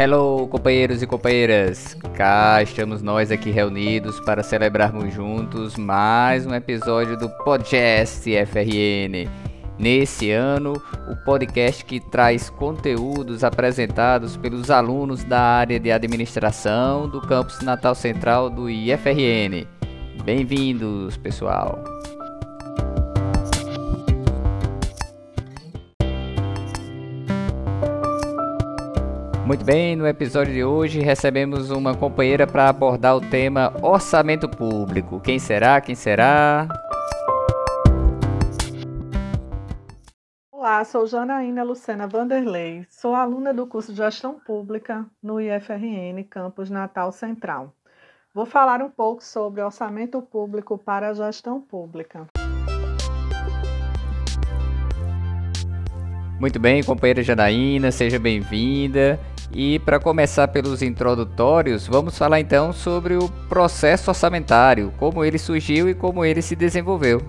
Hello, companheiros e companheiras! Cá estamos nós aqui reunidos para celebrarmos juntos mais um episódio do Podcast FRN. Nesse ano, o podcast que traz conteúdos apresentados pelos alunos da área de administração do campus Natal Central do IFRN. Bem-vindos, pessoal! Muito bem, no episódio de hoje recebemos uma companheira para abordar o tema orçamento público. Quem será? Quem será? Olá, sou Janaína Lucena Vanderlei, sou aluna do curso de Gestão Pública no IFRN Campus Natal Central. Vou falar um pouco sobre orçamento público para a gestão pública. Muito bem, companheira Janaína, seja bem-vinda. E para começar pelos introdutórios, vamos falar então sobre o processo orçamentário, como ele surgiu e como ele se desenvolveu.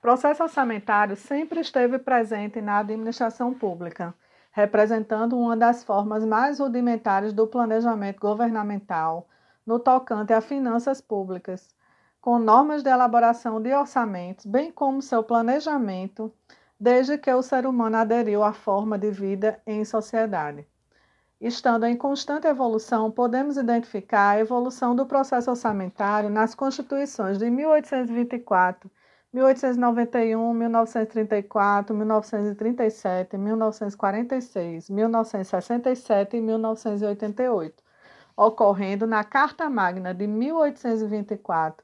Processo orçamentário sempre esteve presente na administração pública, representando uma das formas mais rudimentares do planejamento governamental no tocante a finanças públicas, com normas de elaboração de orçamentos, bem como seu planejamento desde que o ser humano aderiu à forma de vida em sociedade. Estando em constante evolução, podemos identificar a evolução do processo orçamentário nas constituições de 1824, 1891, 1934, 1937, 1946, 1967 e 1988, ocorrendo na Carta Magna de 1824,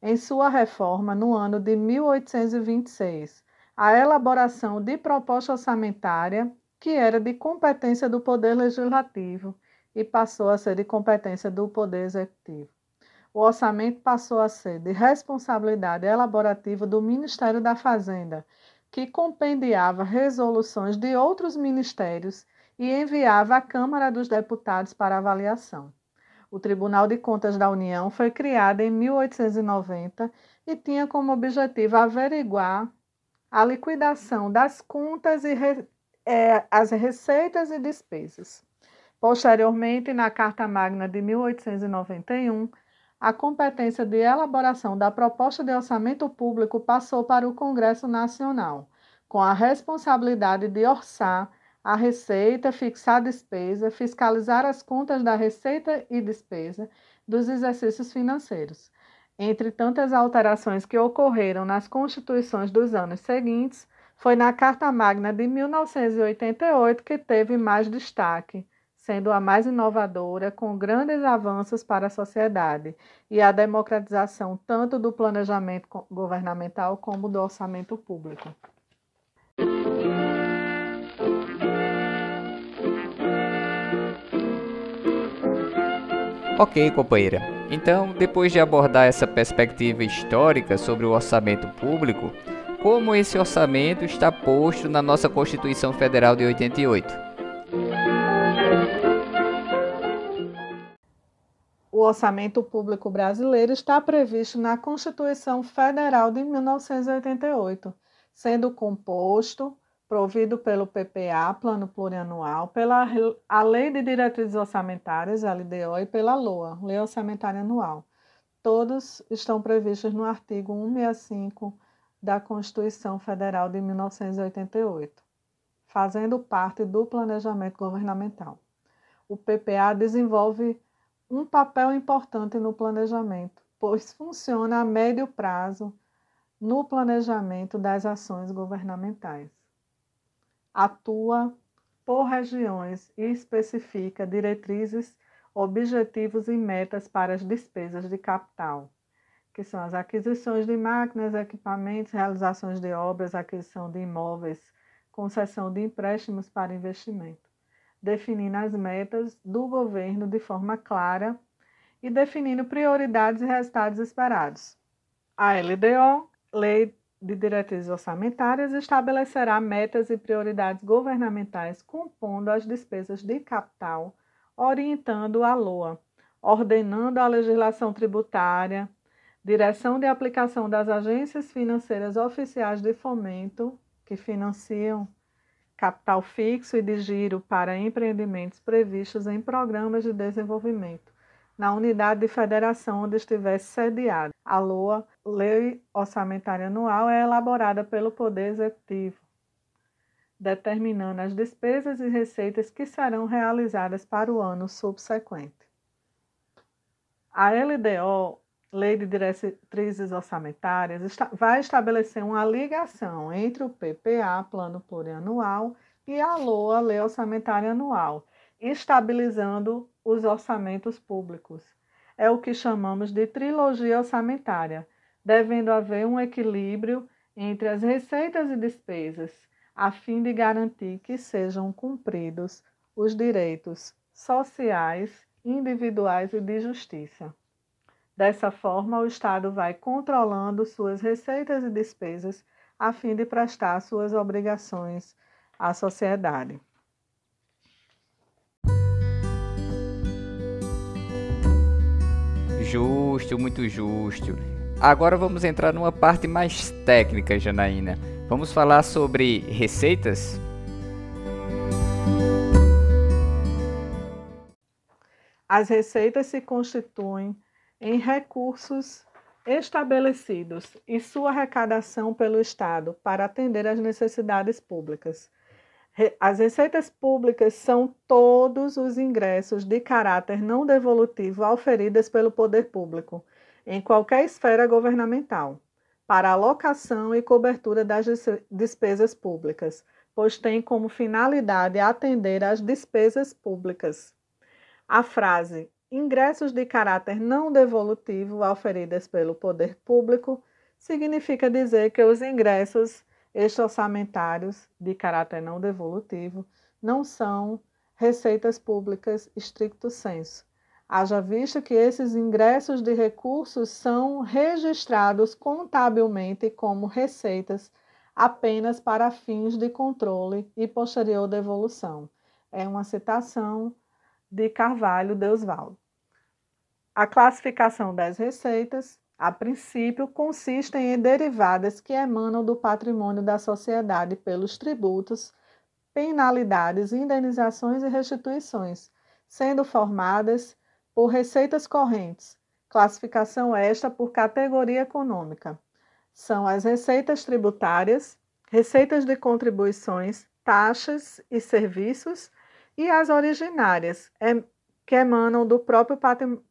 em sua reforma no ano de 1826 a elaboração de proposta orçamentária, que era de competência do Poder Legislativo e passou a ser de competência do Poder Executivo. O orçamento passou a ser de responsabilidade elaborativa do Ministério da Fazenda, que compendiava resoluções de outros ministérios e enviava à Câmara dos Deputados para avaliação. O Tribunal de Contas da União foi criado em 1890 e tinha como objetivo averiguar a liquidação das contas e re, é, as receitas e despesas. Posteriormente, na Carta Magna de 1891, a competência de elaboração da proposta de orçamento público passou para o Congresso Nacional, com a responsabilidade de orçar a receita, fixar a despesa, fiscalizar as contas da receita e despesa dos exercícios financeiros. Entre tantas alterações que ocorreram nas constituições dos anos seguintes, foi na Carta Magna de 1988 que teve mais destaque, sendo a mais inovadora, com grandes avanços para a sociedade e a democratização tanto do planejamento governamental como do orçamento público. Ok, companheira. Então, depois de abordar essa perspectiva histórica sobre o orçamento público, como esse orçamento está posto na nossa Constituição Federal de 88? O orçamento público brasileiro está previsto na Constituição Federal de 1988, sendo composto provido pelo PPA, Plano Plurianual, pela a Lei de Diretrizes Orçamentárias, LDO, e pela LOA, Lei Orçamentária Anual. Todos estão previstos no artigo 165 da Constituição Federal de 1988, fazendo parte do planejamento governamental. O PPA desenvolve um papel importante no planejamento, pois funciona a médio prazo no planejamento das ações governamentais atua por regiões e especifica diretrizes, objetivos e metas para as despesas de capital, que são as aquisições de máquinas, equipamentos, realizações de obras, aquisição de imóveis, concessão de empréstimos para investimento, definindo as metas do governo de forma clara e definindo prioridades e resultados esperados. A LDO, Lei de diretrizes orçamentárias estabelecerá metas e prioridades governamentais compondo as despesas de capital, orientando a LOA, ordenando a legislação tributária, direção de aplicação das agências financeiras oficiais de fomento que financiam capital fixo e de giro para empreendimentos previstos em programas de desenvolvimento na unidade de federação onde estivesse sediado. A LOA, Lei Orçamentária Anual, é elaborada pelo Poder Executivo, determinando as despesas e receitas que serão realizadas para o ano subsequente. A LDO, Lei de Diretrizes Orçamentárias, vai estabelecer uma ligação entre o PPA, Plano Plurianual, e a LOA, Lei Orçamentária Anual, estabilizando os orçamentos públicos. É o que chamamos de trilogia orçamentária, devendo haver um equilíbrio entre as receitas e despesas, a fim de garantir que sejam cumpridos os direitos sociais, individuais e de justiça. Dessa forma, o Estado vai controlando suas receitas e despesas a fim de prestar suas obrigações à sociedade. Justo, muito justo. Agora vamos entrar numa parte mais técnica, Janaína. Vamos falar sobre receitas? As receitas se constituem em recursos estabelecidos e sua arrecadação pelo Estado para atender às necessidades públicas. As receitas públicas são todos os ingressos de caráter não devolutivo auferidas pelo poder público, em qualquer esfera governamental, para alocação e cobertura das despesas públicas, pois tem como finalidade atender às despesas públicas. A frase ingressos de caráter não devolutivo auferidas pelo poder público significa dizer que os ingressos extra-orçamentários de caráter não devolutivo não são receitas públicas estricto senso. Haja vista que esses ingressos de recursos são registrados contabilmente como receitas apenas para fins de controle e posterior devolução. É uma citação de Carvalho Deusvaldo. A classificação das receitas a princípio, consistem em derivadas que emanam do patrimônio da sociedade pelos tributos, penalidades, indenizações e restituições, sendo formadas por receitas correntes, classificação esta por categoria econômica. São as receitas tributárias, receitas de contribuições, taxas e serviços e as originárias, que emanam do próprio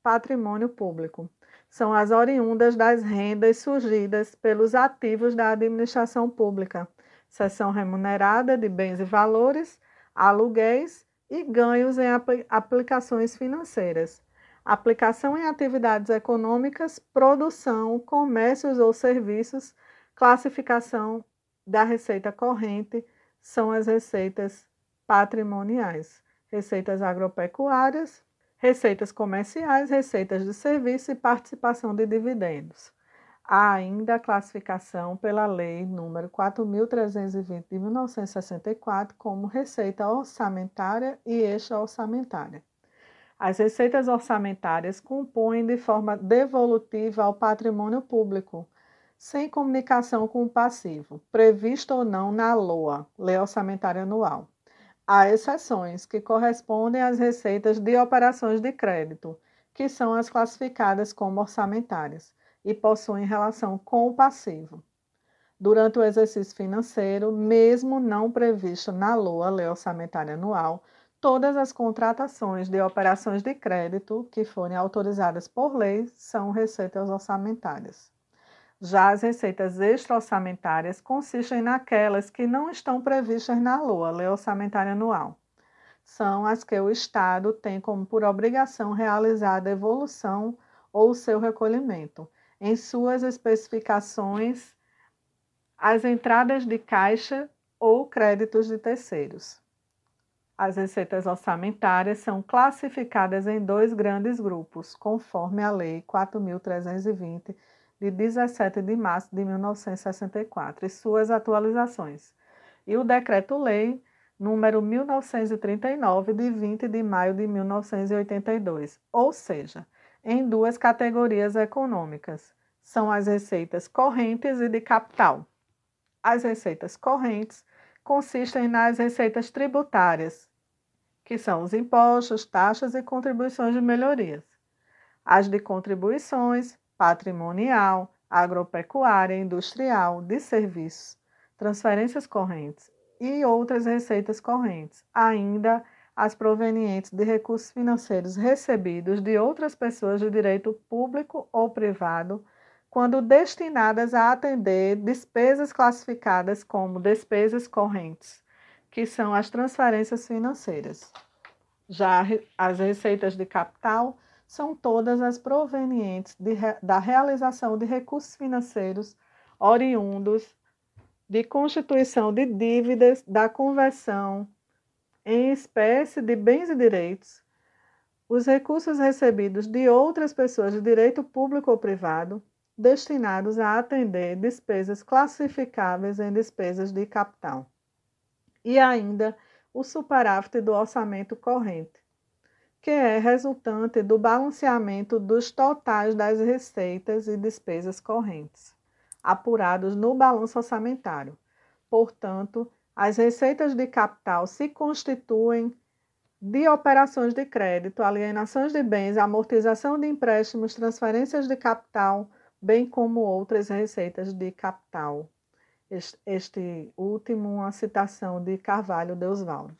patrimônio público. São as oriundas das rendas surgidas pelos ativos da administração pública, seção remunerada de bens e valores, aluguéis e ganhos em aplicações financeiras, aplicação em atividades econômicas, produção, comércios ou serviços, classificação da receita corrente são as receitas patrimoniais, receitas agropecuárias, receitas comerciais, receitas de serviço e participação de dividendos. Há ainda a classificação pela Lei nº 4.320 de 1964 como receita orçamentária e extra-orçamentária. As receitas orçamentárias compõem de forma devolutiva ao patrimônio público, sem comunicação com o passivo, previsto ou não na LOA, Lei Orçamentária Anual. Há exceções que correspondem às receitas de operações de crédito, que são as classificadas como orçamentárias e possuem relação com o passivo. Durante o exercício financeiro, mesmo não previsto na LOA, Lei Orçamentária Anual, todas as contratações de operações de crédito que forem autorizadas por lei são receitas orçamentárias. Já as receitas extra-orçamentárias consistem naquelas que não estão previstas na LOA, Lei Orçamentária Anual. São as que o Estado tem como por obrigação realizar a devolução ou seu recolhimento. Em suas especificações, as entradas de caixa ou créditos de terceiros. As receitas orçamentárias são classificadas em dois grandes grupos, conforme a Lei 4.320 de 17 de março de 1964 e suas atualizações, e o Decreto-Lei número 1939 de 20 de maio de 1982, ou seja, em duas categorias econômicas. São as receitas correntes e de capital. As receitas correntes consistem nas receitas tributárias, que são os impostos, taxas e contribuições de melhorias. As de contribuições, patrimonial, agropecuária, industrial, de serviços, transferências correntes e outras receitas correntes, ainda as provenientes de recursos financeiros recebidos de outras pessoas de direito público ou privado, quando destinadas a atender despesas classificadas como despesas correntes, que são as transferências financeiras. Já as receitas de capital são todas as provenientes de, da realização de recursos financeiros oriundos de constituição de dívidas, da conversão em espécie de bens e direitos, os recursos recebidos de outras pessoas de direito público ou privado, destinados a atender despesas classificáveis em despesas de capital. E ainda o superávit do orçamento corrente, que é resultante do balanceamento dos totais das receitas e despesas correntes, apurados no balanço orçamentário. Portanto, as receitas de capital se constituem de operações de crédito, alienações de bens, amortização de empréstimos, transferências de capital, bem como outras receitas de capital. Este, último, uma citação de Carvalho de Osvaldo.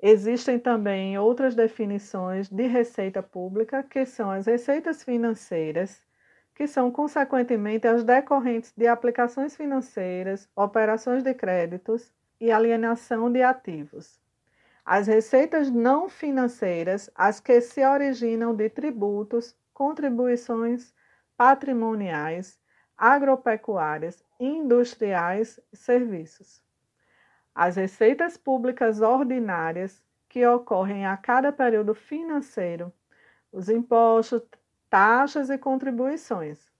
Existem também outras definições de receita pública, que são as receitas financeiras, que são consequentemente as decorrentes de aplicações financeiras, operações de créditos e alienação de ativos. As receitas não financeiras, as que se originam de tributos, contribuições patrimoniais, agropecuárias, industriais e serviços. As receitas públicas ordinárias que ocorrem a cada período financeiro, os impostos, taxas e contribuições.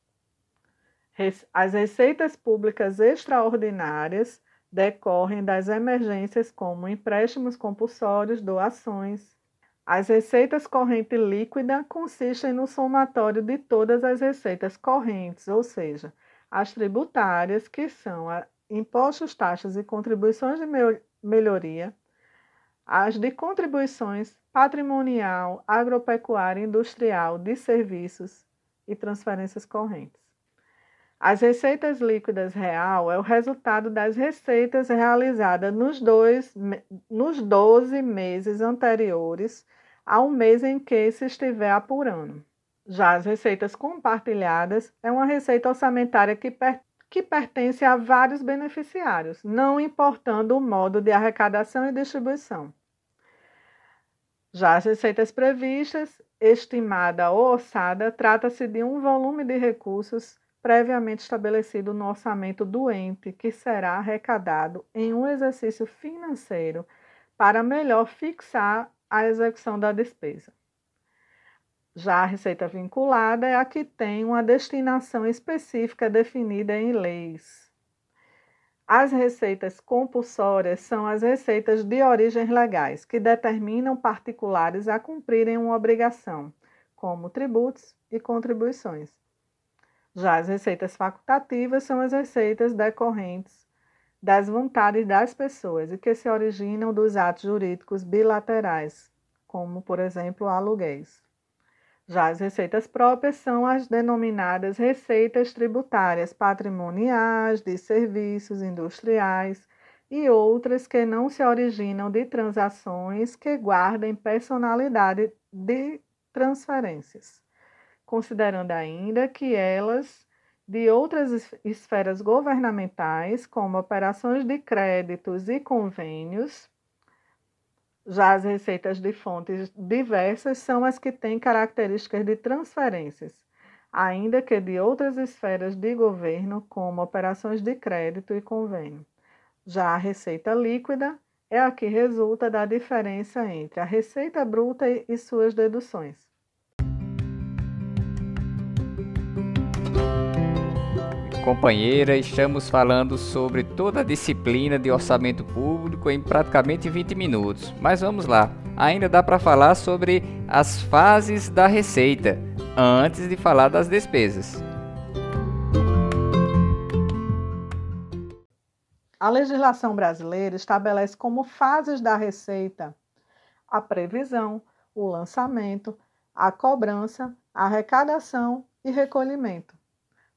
As receitas públicas extraordinárias decorrem das emergências como empréstimos compulsórios, doações. As receitas corrente líquida consistem no somatório de todas as receitas correntes, ou seja, as tributárias, que são impostos, taxas e contribuições de melhoria, as de contribuições patrimonial, agropecuária, industrial, de serviços e transferências correntes. As receitas líquidas real é o resultado das receitas realizadas nos, dois, nos 12 meses anteriores ao mês em que se estiver apurando. Já as receitas compartilhadas é uma receita orçamentária que per que pertence a vários beneficiários, não importando o modo de arrecadação e distribuição. Já as receitas previstas, estimada ou orçada, trata-se de um volume de recursos previamente estabelecido no orçamento do ente que será arrecadado em um exercício financeiro para melhor fixar a execução da despesa. Já a receita vinculada é a que tem uma destinação específica definida em leis. As receitas compulsórias são as receitas de origens legais, que determinam particulares a cumprirem uma obrigação, como tributos e contribuições. Já as receitas facultativas são as receitas decorrentes das vontades das pessoas e que se originam dos atos jurídicos bilaterais, como, por exemplo, aluguéis. Já as receitas próprias são as denominadas receitas tributárias patrimoniais, de serviços industriais e outras que não se originam de transações que guardem personalidade de transferências, considerando ainda que elas de outras esferas governamentais, como operações de créditos e convênios, já as receitas de fontes diversas são as que têm características de transferências, ainda que de outras esferas de governo, como operações de crédito e convênio. Já a receita líquida é a que resulta da diferença entre a receita bruta e suas deduções. Companheira, estamos falando sobre toda a disciplina de orçamento público em praticamente 20 minutos. Mas vamos lá, ainda dá para falar sobre as fases da receita, antes de falar das despesas. A legislação brasileira estabelece como fases da receita a previsão, o lançamento, a cobrança, a arrecadação e recolhimento.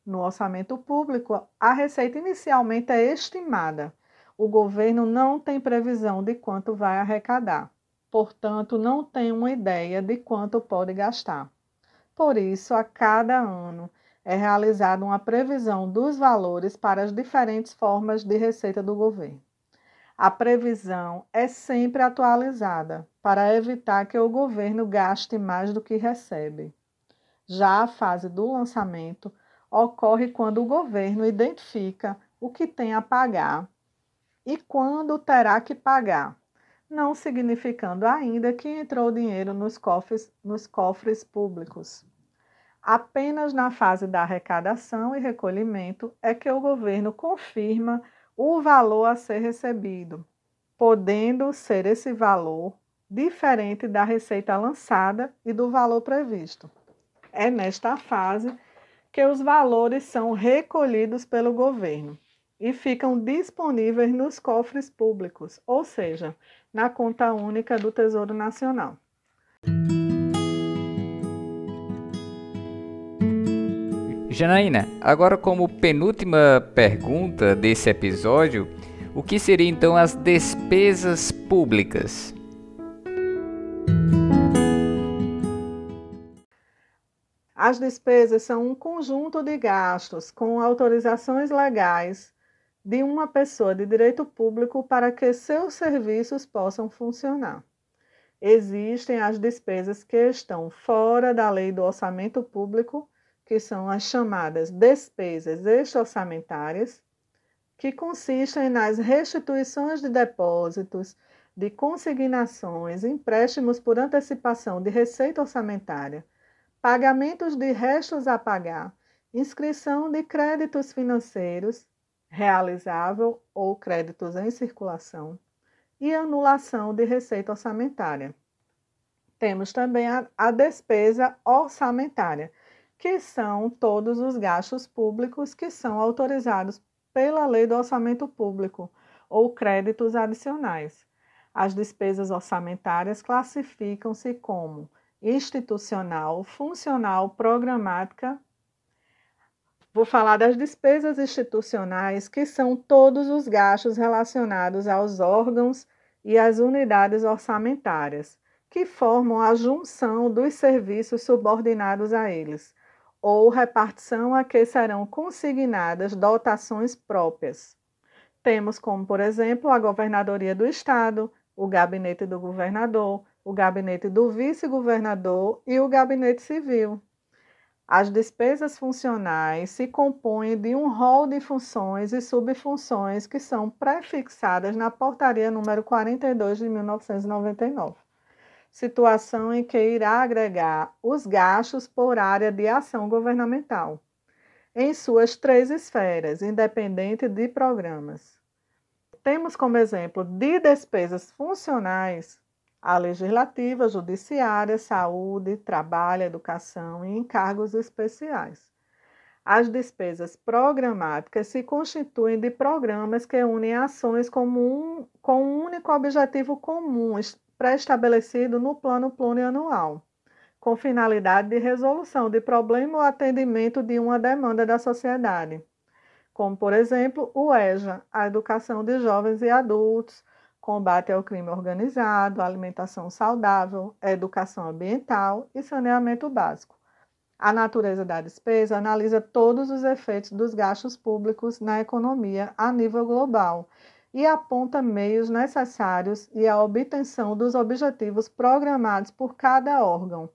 No orçamento público, a receita inicialmente é estimada. O governo não tem previsão de quanto vai arrecadar, portanto, não tem uma ideia de quanto pode gastar. Por isso, a cada ano é realizada uma previsão dos valores para as diferentes formas de receita do governo. A previsão é sempre atualizada para evitar que o governo gaste mais do que recebe. Já a fase do lançamento ocorre quando o governo identifica o que tem a pagar e quando terá que pagar, não significando ainda que entrou dinheiro nos cofres, nos cofres públicos. Apenas na fase da arrecadação e recolhimento é que o governo confirma o valor a ser recebido, podendo ser esse valor diferente da receita lançada e do valor previsto. É nesta fase que os valores são recolhidos pelo governo e ficam disponíveis nos cofres públicos, ou seja, na conta única do Tesouro Nacional. Janaína, agora como penúltima pergunta desse episódio, o que seriam então as despesas públicas? As despesas são um conjunto de gastos com autorizações legais de uma pessoa de direito público para que seus serviços possam funcionar. Existem as despesas que estão fora da lei do orçamento público que são as chamadas despesas extra-orçamentárias, que consistem nas restituições de depósitos, de consignações, empréstimos por antecipação de receita orçamentária, pagamentos de restos a pagar, inscrição de créditos financeiros realizável ou créditos em circulação e anulação de receita orçamentária. Temos também a, a despesa orçamentária, que são todos os gastos públicos que são autorizados pela Lei do Orçamento Público ou créditos adicionais. As despesas orçamentárias classificam-se como institucional, funcional, programática. Vou falar das despesas institucionais, que são todos os gastos relacionados aos órgãos e às unidades orçamentárias, que formam a junção dos serviços subordinados a eles ou repartição a que serão consignadas dotações próprias. Temos como, por exemplo, a Governadoria do Estado, o Gabinete do Governador, o Gabinete do Vice-Governador e o Gabinete Civil. As despesas funcionais se compõem de um rol de funções e subfunções que são prefixadas na Portaria número 42 de 1999 situação em que irá agregar os gastos por área de ação governamental, em suas três esferas, independente de programas. Temos como exemplo de despesas funcionais a legislativa, judiciária, saúde, trabalho, educação e encargos especiais. As despesas programáticas se constituem de programas que unem ações com um, com um único objetivo comum, pré-estabelecido no plano plurianual, com finalidade de resolução de problema ou atendimento de uma demanda da sociedade, como, por exemplo, o EJA, a educação de jovens e adultos, combate ao crime organizado, alimentação saudável, educação ambiental e saneamento básico. A natureza da despesa analisa todos os efeitos dos gastos públicos na economia a nível global e aponta meios necessários e a obtenção dos objetivos programados por cada órgão.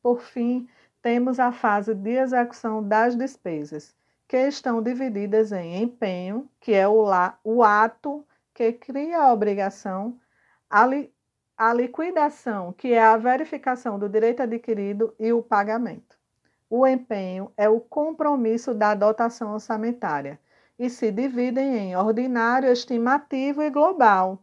Por fim, temos a fase de execução das despesas, que estão divididas em empenho, que é o, la, o ato que cria a obrigação, a, li, a liquidação, que é a verificação do direito adquirido, e o pagamento. O empenho é o compromisso da dotação orçamentária e se dividem em ordinário, estimativo e global.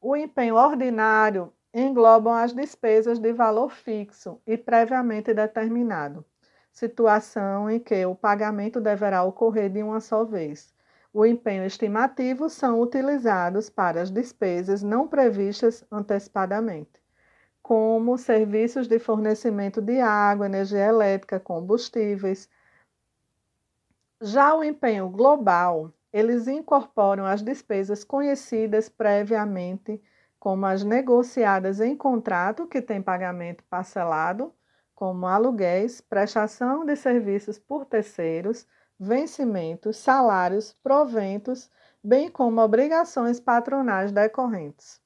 O empenho ordinário engloba as despesas de valor fixo e previamente determinado, situação em que o pagamento deverá ocorrer de uma só vez. O empenho estimativo são utilizados para as despesas não previstas antecipadamente, como serviços de fornecimento de água, energia elétrica, combustíveis. Já o empenho global, eles incorporam as despesas conhecidas previamente, como as negociadas em contrato, que tem pagamento parcelado, como aluguéis, prestação de serviços por terceiros, vencimentos, salários, proventos, bem como obrigações patronais decorrentes.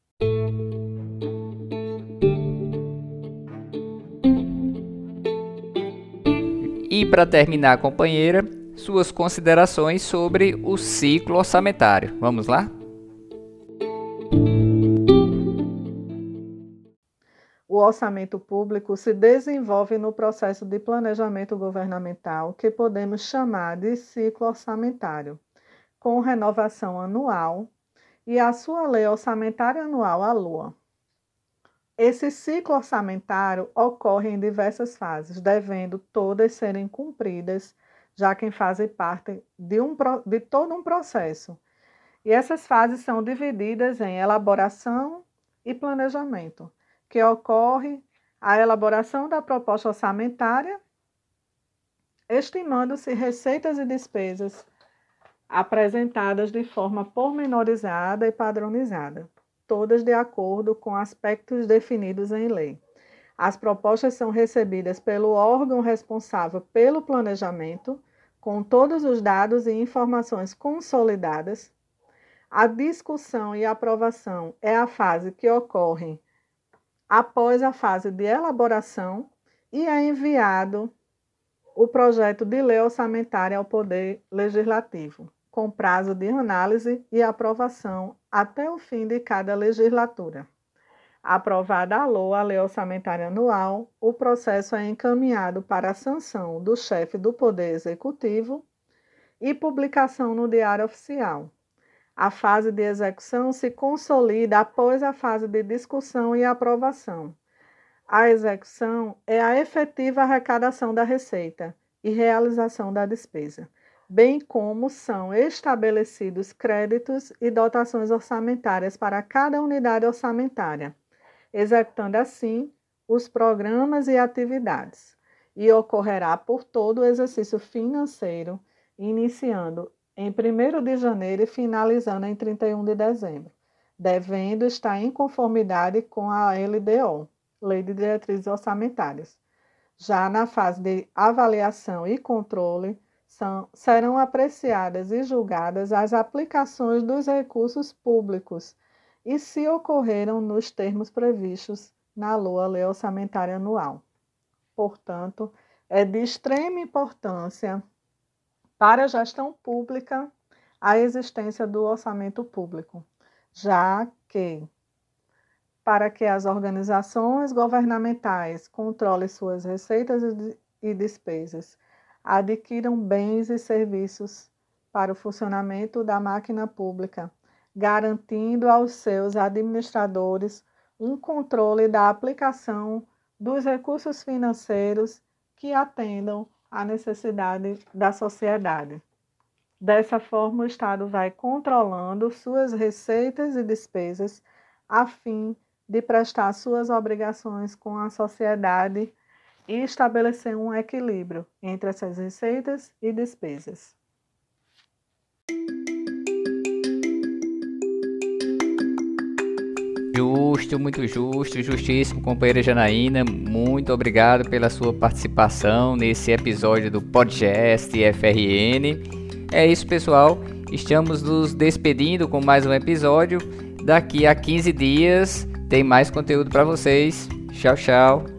E para terminar, companheira, suas considerações sobre o ciclo orçamentário. Vamos lá? O orçamento público se desenvolve no processo de planejamento governamental, que podemos chamar de ciclo orçamentário, com renovação anual e a sua lei orçamentária anual, a LUA. Esse ciclo orçamentário ocorre em diversas fases, devendo todas serem cumpridas, já que fazem parte de, um, de todo um processo. E essas fases são divididas em elaboração e planejamento que ocorre a elaboração da proposta orçamentária, estimando-se receitas e despesas apresentadas de forma pormenorizada e padronizada, todas de acordo com aspectos definidos em lei. As propostas são recebidas pelo órgão responsável pelo planejamento, com todos os dados e informações consolidadas. A discussão e aprovação é a fase que ocorre após a fase de elaboração e é enviado o projeto de lei orçamentária ao Poder Legislativo, com prazo de análise e aprovação até o fim de cada legislatura. Aprovada a LOA, a Lei Orçamentária Anual, o processo é encaminhado para a sanção do chefe do Poder Executivo e publicação no Diário Oficial. A fase de execução se consolida após a fase de discussão e aprovação. A execução é a efetiva arrecadação da receita e realização da despesa, bem como são estabelecidos créditos e dotações orçamentárias para cada unidade orçamentária, executando assim os programas e atividades. E ocorrerá por todo o exercício financeiro, iniciando em 1 de janeiro e finalizando em 31 de dezembro, devendo estar em conformidade com a LDO, Lei de Diretrizes Orçamentárias. Já na fase de avaliação e controle, são, serão apreciadas e julgadas as aplicações dos recursos públicos e se ocorreram nos termos previstos na LOA, Lei Orçamentária Anual. Portanto, é de extrema importância para a gestão pública a existência do orçamento público, já que para que as organizações governamentais controlem suas receitas e despesas, adquiram bens e serviços para o funcionamento da máquina pública, garantindo aos seus administradores um controle da aplicação dos recursos financeiros que atendam a necessidade da sociedade. Dessa forma, o Estado vai controlando suas receitas e despesas a fim de prestar suas obrigações com a sociedade e estabelecer um equilíbrio entre essas receitas e despesas. Justo, muito justo, justíssimo, companheira Janaína. Muito obrigado pela sua participação nesse episódio do podcast FRN. É isso, pessoal. Estamos nos despedindo com mais um episódio. Daqui a 15 dias tem mais conteúdo para vocês. Tchau, tchau.